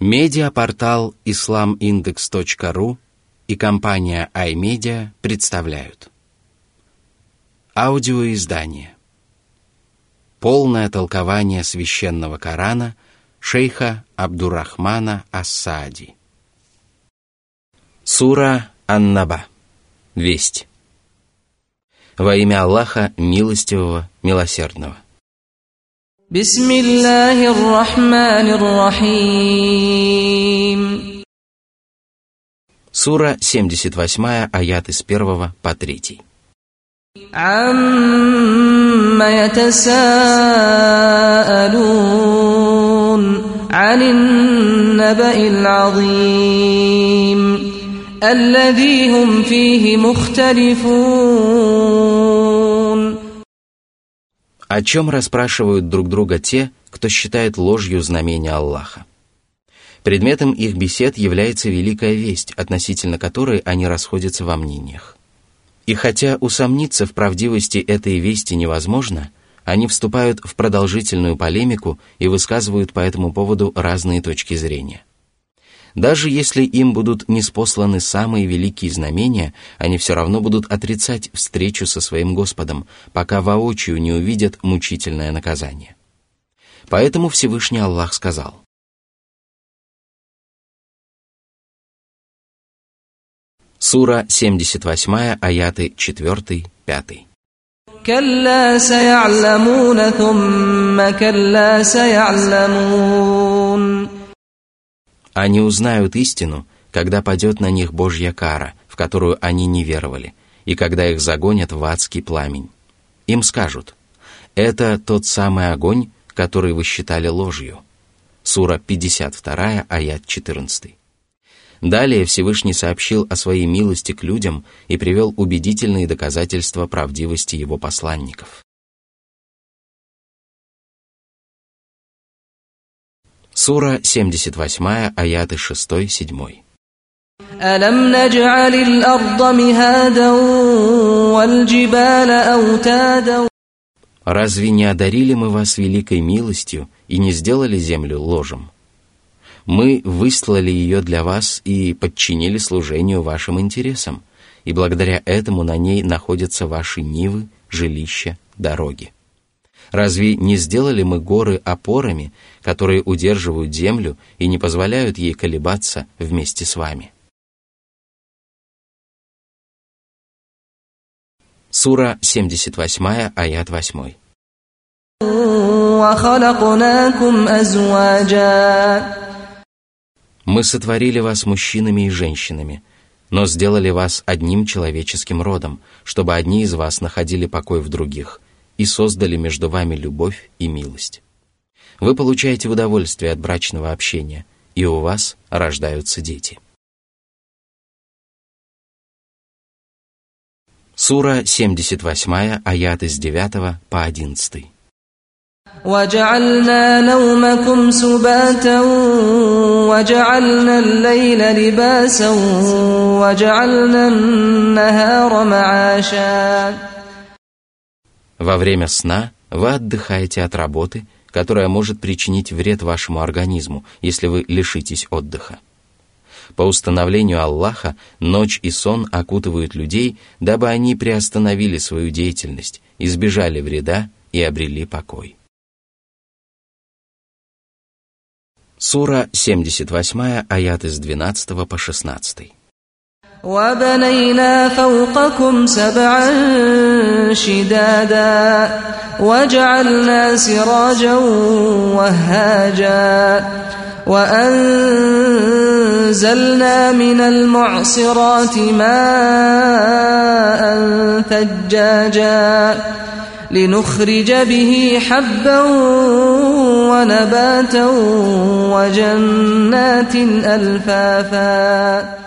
Медиапортал islamindex.ru и компания iMedia представляют. Аудиоиздание. Полное толкование священного Корана шейха Абдурахмана Ассади. Сура Аннаба. Весть. Во имя Аллаха Милостивого, Милосердного – بسم الله الرحمن الرحيم Сура 78, аяты с 1 по 3. عم يتساءلون عن النبأ العظيم الذي هم فيه مختلفون О чем расспрашивают друг друга те, кто считает ложью знамения Аллаха? Предметом их бесед является великая весть, относительно которой они расходятся во мнениях. И хотя усомниться в правдивости этой вести невозможно, они вступают в продолжительную полемику и высказывают по этому поводу разные точки зрения. Даже если им будут неспосланы самые великие знамения, они все равно будут отрицать встречу со своим Господом, пока воочию не увидят мучительное наказание. Поэтому Всевышний Аллах сказал. Сура 78, аяты 4, 5. كلا سيعلمون ثم كلا سيعلمون они узнают истину, когда падет на них Божья кара, в которую они не веровали, и когда их загонят в адский пламень. Им скажут, это тот самый огонь, который вы считали ложью. Сура 52, аят 14. Далее Всевышний сообщил о своей милости к людям и привел убедительные доказательства правдивости его посланников. Сура 78, аяты 6-7. ألم نجعل الأرض مهادا والجبال أوتادا Разве не одарили мы вас великой милостью и не сделали землю ложем? Мы выслали ее для вас и подчинили служению вашим интересам, и благодаря этому на ней находятся ваши нивы, жилища, дороги. Разве не сделали мы горы опорами, которые удерживают землю и не позволяют ей колебаться вместе с вами? Сура 78, аят 8. Мы сотворили вас мужчинами и женщинами, но сделали вас одним человеческим родом, чтобы одни из вас находили покой в других – и создали между вами любовь и милость. Вы получаете удовольствие от брачного общения, и у вас рождаются дети. Сура 78, аяты с 9 по 11. وجعلنا نومكم سباتا وجعلنا الليل لباسا وجعلنا النهار معاشا во время сна вы отдыхаете от работы, которая может причинить вред вашему организму, если вы лишитесь отдыха. По установлению Аллаха, ночь и сон окутывают людей, дабы они приостановили свою деятельность, избежали вреда и обрели покой. Сура 78, аят с 12 по 16. وبنينا فوقكم سبعا شدادا وجعلنا سراجا وهاجا وأنزلنا من المعصرات ماء ثجاجا لنخرج به حبا ونباتا وجنات ألفافا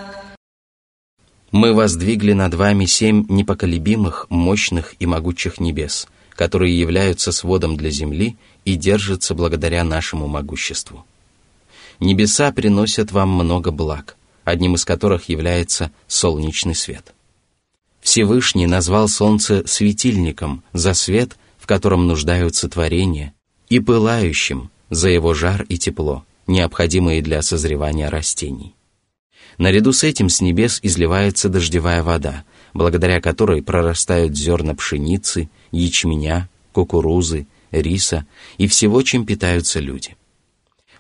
Мы воздвигли над вами семь непоколебимых, мощных и могучих небес, которые являются сводом для земли и держатся благодаря нашему могуществу. Небеса приносят вам много благ, одним из которых является солнечный свет. Всевышний назвал солнце светильником за свет, в котором нуждаются творения, и пылающим за его жар и тепло, необходимые для созревания растений. Наряду с этим с небес изливается дождевая вода, благодаря которой прорастают зерна пшеницы, ячменя, кукурузы, риса и всего, чем питаются люди.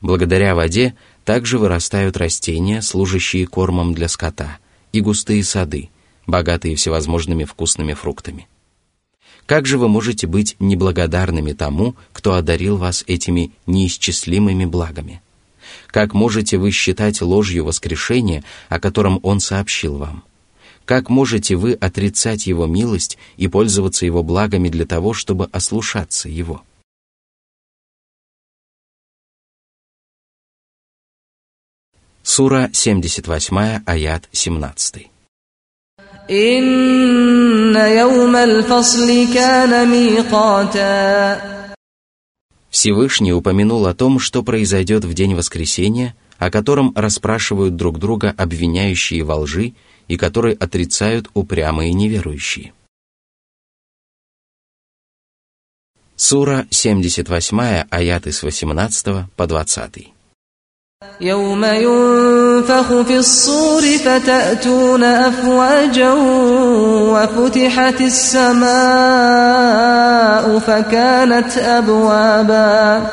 Благодаря воде также вырастают растения, служащие кормом для скота, и густые сады, богатые всевозможными вкусными фруктами. Как же вы можете быть неблагодарными тому, кто одарил вас этими неисчислимыми благами? Как можете вы считать ложью воскрешение, о котором Он сообщил вам? Как можете вы отрицать Его милость и пользоваться Его благами для того, чтобы ослушаться Его? Сура 78, аят 17. Всевышний упомянул о том, что произойдет в день воскресения, о котором расспрашивают друг друга обвиняющие во лжи и который отрицают упрямые неверующие. Сура 78, аяты с 18 по 20. يوم ينفخ في الصور فتأتون أفواجا وفتحت السماء فكانت أبوابا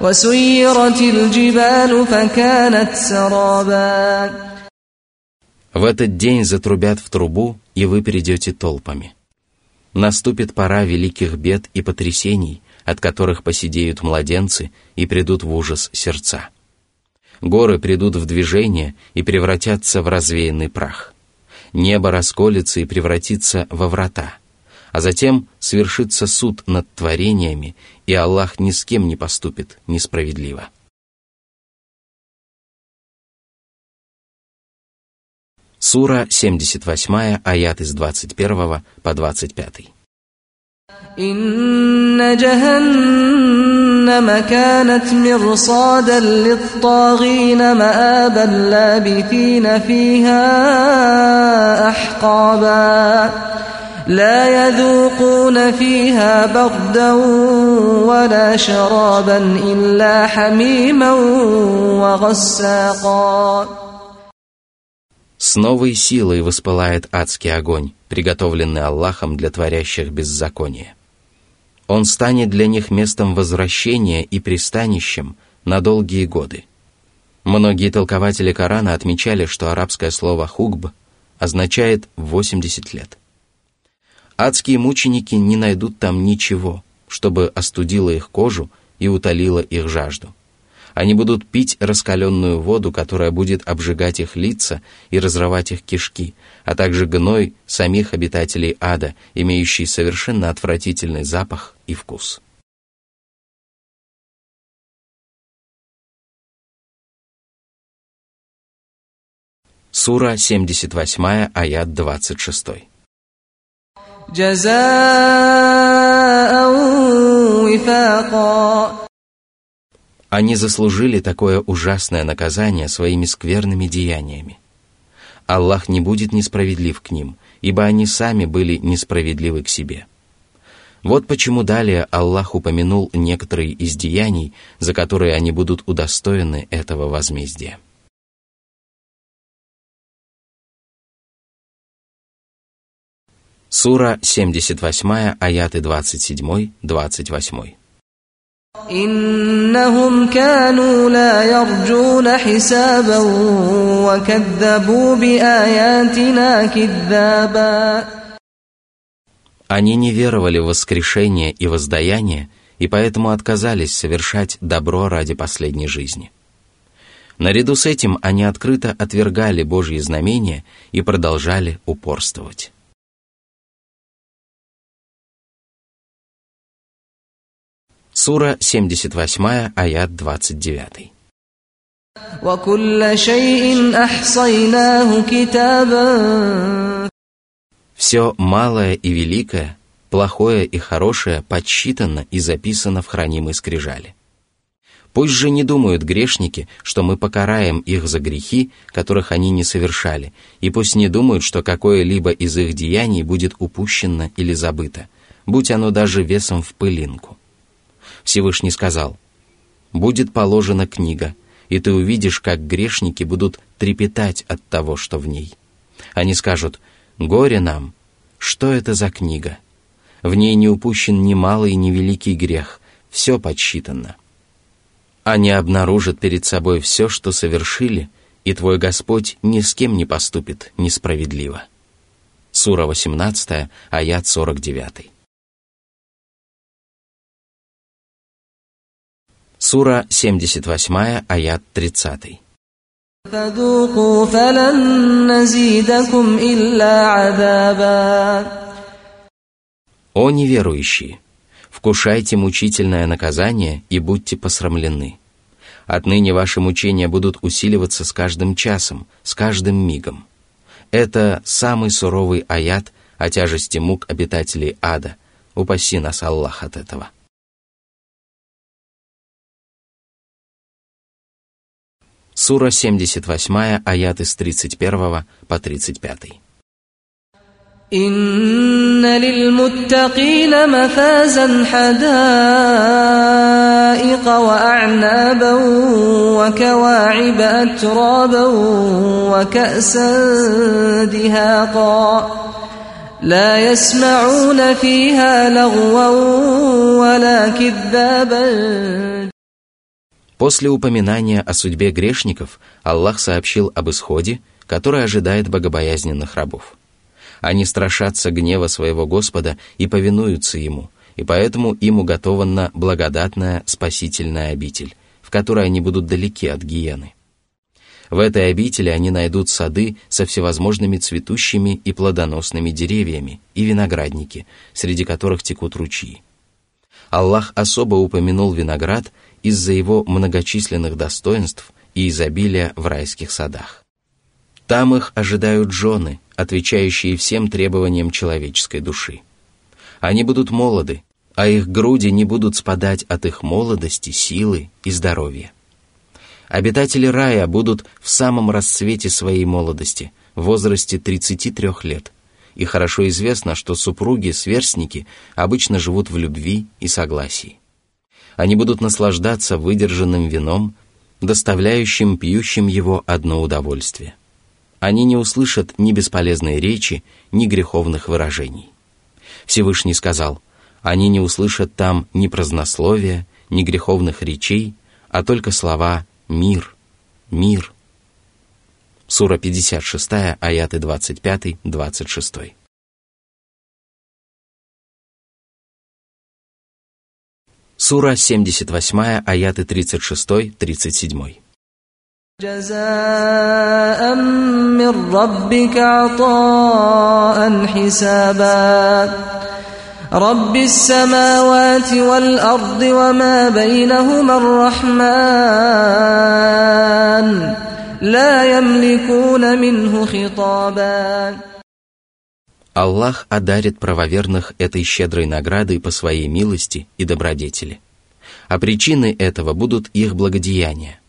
وسيرت الجبال فكانت سرابا В этот день затрубят в трубу, и вы перейдете толпами. Наступит пора великих бед и потрясений, от которых посидеют младенцы и придут в ужас сердца. Горы придут в движение и превратятся в развеянный прах. Небо расколется и превратится во врата. А затем свершится суд над творениями, и Аллах ни с кем не поступит несправедливо. Сура 78, аят из 21 по 25. إن جهنم كانت مرصادا للطاغين مآبا لابثين فيها أحقابا لا يذوقون فيها بردا ولا شرابا إلا حميما وغساقا С новой силой воспылает адский огонь, приготовленный Аллахом для творящих беззаконие. Он станет для них местом возвращения и пристанищем на долгие годы. Многие толкователи Корана отмечали, что арабское слово «хугб» означает «80 лет». Адские мученики не найдут там ничего, чтобы остудило их кожу и утолило их жажду. Они будут пить раскаленную воду, которая будет обжигать их лица и разрывать их кишки, а также гной самих обитателей ада, имеющий совершенно отвратительный запах и вкус. Сура 78, аят 26. Они заслужили такое ужасное наказание своими скверными деяниями. Аллах не будет несправедлив к ним, ибо они сами были несправедливы к себе. Вот почему далее Аллах упомянул некоторые из деяний, за которые они будут удостоены этого возмездия. Сура 78, аяты 27-28. إنهم كانوا لا يرجون حسابا وكذبوا بآياتنا كذابا Они не веровали в воскрешение и воздаяние, и поэтому отказались совершать добро ради последней жизни. Наряду с этим они открыто отвергали Божьи знамения и продолжали упорствовать. Сура 78, аят 29. Все малое и великое, плохое и хорошее подсчитано и записано в хранимой скрижали. Пусть же не думают грешники, что мы покараем их за грехи, которых они не совершали, и пусть не думают, что какое-либо из их деяний будет упущено или забыто, будь оно даже весом в пылинку. Всевышний сказал, «Будет положена книга, и ты увидишь, как грешники будут трепетать от того, что в ней. Они скажут «Горе нам! Что это за книга?» В ней не упущен ни малый, ни великий грех, все подсчитано. Они обнаружат перед собой все, что совершили, и твой Господь ни с кем не поступит несправедливо. Сура 18, аят 49. Сура 78, аят 30. «О неверующие! Вкушайте мучительное наказание и будьте посрамлены. Отныне ваши мучения будут усиливаться с каждым часом, с каждым мигом. Это самый суровый аят о тяжести мук обитателей ада. Упаси нас Аллах от этого. Сура 78, аяты с 31 по 35. إن للمتقين مفازا حدائق وأعنابا وكواعب أترابا وكأسا دهاقا لا يسمعون فيها لغوا ولا كذابا После упоминания о судьбе грешников Аллах сообщил об исходе, который ожидает богобоязненных рабов. Они страшатся гнева своего Господа и повинуются Ему, и поэтому им уготована благодатная спасительная обитель, в которой они будут далеки от гиены. В этой обители они найдут сады со всевозможными цветущими и плодоносными деревьями и виноградники, среди которых текут ручьи. Аллах особо упомянул виноград из-за его многочисленных достоинств и изобилия в райских садах. Там их ожидают жены, отвечающие всем требованиям человеческой души. Они будут молоды, а их груди не будут спадать от их молодости, силы и здоровья. Обитатели рая будут в самом расцвете своей молодости, в возрасте 33 лет, и хорошо известно, что супруги-сверстники обычно живут в любви и согласии. Они будут наслаждаться выдержанным вином, доставляющим пьющим его одно удовольствие – они не услышат ни бесполезной речи, ни греховных выражений. Всевышний сказал, они не услышат там ни празднословия, ни греховных речей, а только слова «мир», «мир». Сура 56, аяты 25-26. Сура 78, аяты 36-37. جزاء من ربك عطاء حسابا رب السماوات والأرض وما بينهما الرحمن لا يملكون منه خطابا Аллах одарит правоверных этой щедрой наградой по своей милости и добродетели. А причиной этого будут их благодеяния.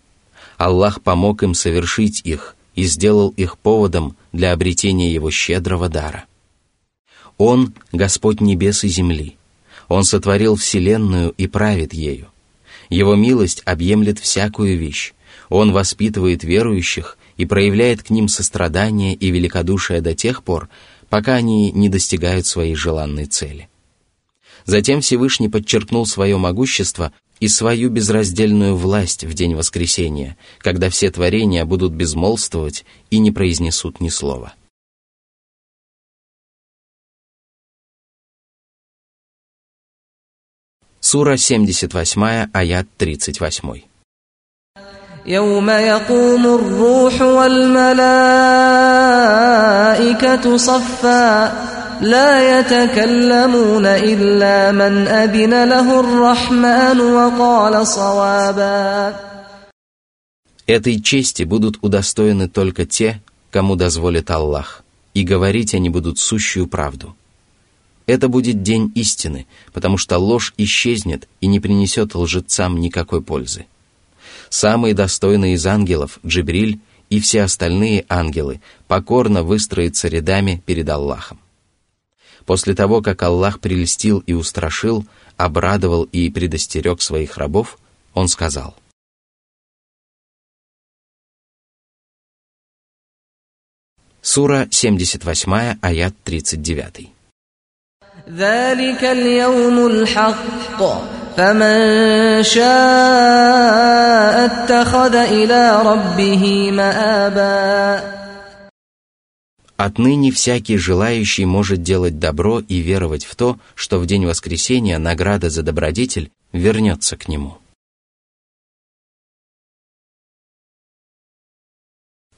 Аллах помог им совершить их и сделал их поводом для обретения Его щедрого дара. Он — Господь небес и земли. Он сотворил Вселенную и правит ею. Его милость объемлет всякую вещь. Он воспитывает верующих и проявляет к ним сострадание и великодушие до тех пор, пока они не достигают своей желанной цели. Затем Всевышний подчеркнул свое могущество и свою безраздельную власть в день воскресения, когда все творения будут безмолвствовать и не произнесут ни слова. Сура 78, аят 38. يوم يقوم الروح والملائكة صفا لا يتكلمون إلا من أذن له الرحمن وقال صوابا Этой чести будут удостоены только те, кому дозволит Аллах, и говорить они будут сущую правду. Это будет день истины, потому что ложь исчезнет и не принесет лжецам никакой пользы. самый достойный из ангелов, Джибриль, и все остальные ангелы покорно выстроятся рядами перед Аллахом. После того, как Аллах прелестил и устрашил, обрадовал и предостерег своих рабов, он сказал – Сура 78, аят 39. ذلك فمن شاء اتخذ إلى ربه مآبا Отныне всякий желающий может делать добро и веровать в то, что в день воскресения награда за добродетель вернется к нему.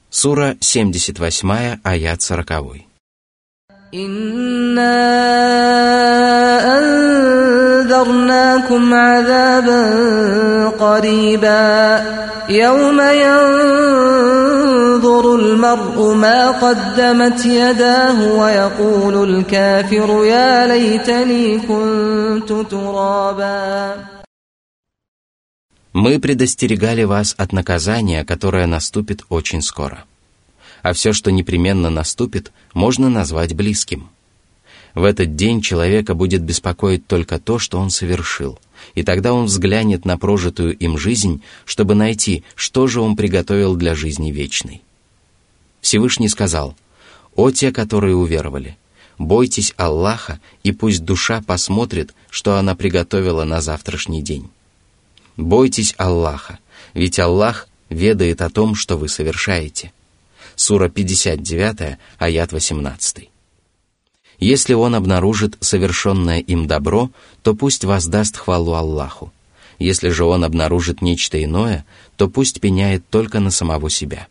Сура 78, аят 40. إنا أنذرناكم عذابا قريبا يوم ينظر المرء ما قدمت يداه ويقول الكافر يا ليتني كنت ترابا Мы предостерегали вас от наказания, которое наступит очень скоро. А все, что непременно наступит, можно назвать близким. в этот день человека будет беспокоить только то, что он совершил, и тогда он взглянет на прожитую им жизнь, чтобы найти, что же он приготовил для жизни вечной. Всевышний сказал, «О те, которые уверовали, бойтесь Аллаха, и пусть душа посмотрит, что она приготовила на завтрашний день». Бойтесь Аллаха, ведь Аллах ведает о том, что вы совершаете. Сура 59, аят 18. Если он обнаружит совершенное им добро, то пусть воздаст хвалу Аллаху. Если же он обнаружит нечто иное, то пусть пеняет только на самого себя.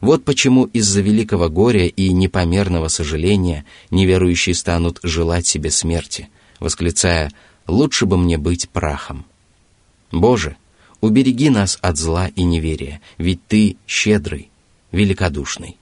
Вот почему из-за великого горя и непомерного сожаления неверующие станут желать себе смерти, восклицая «лучше бы мне быть прахом». Боже, убереги нас от зла и неверия, ведь Ты щедрый, великодушный.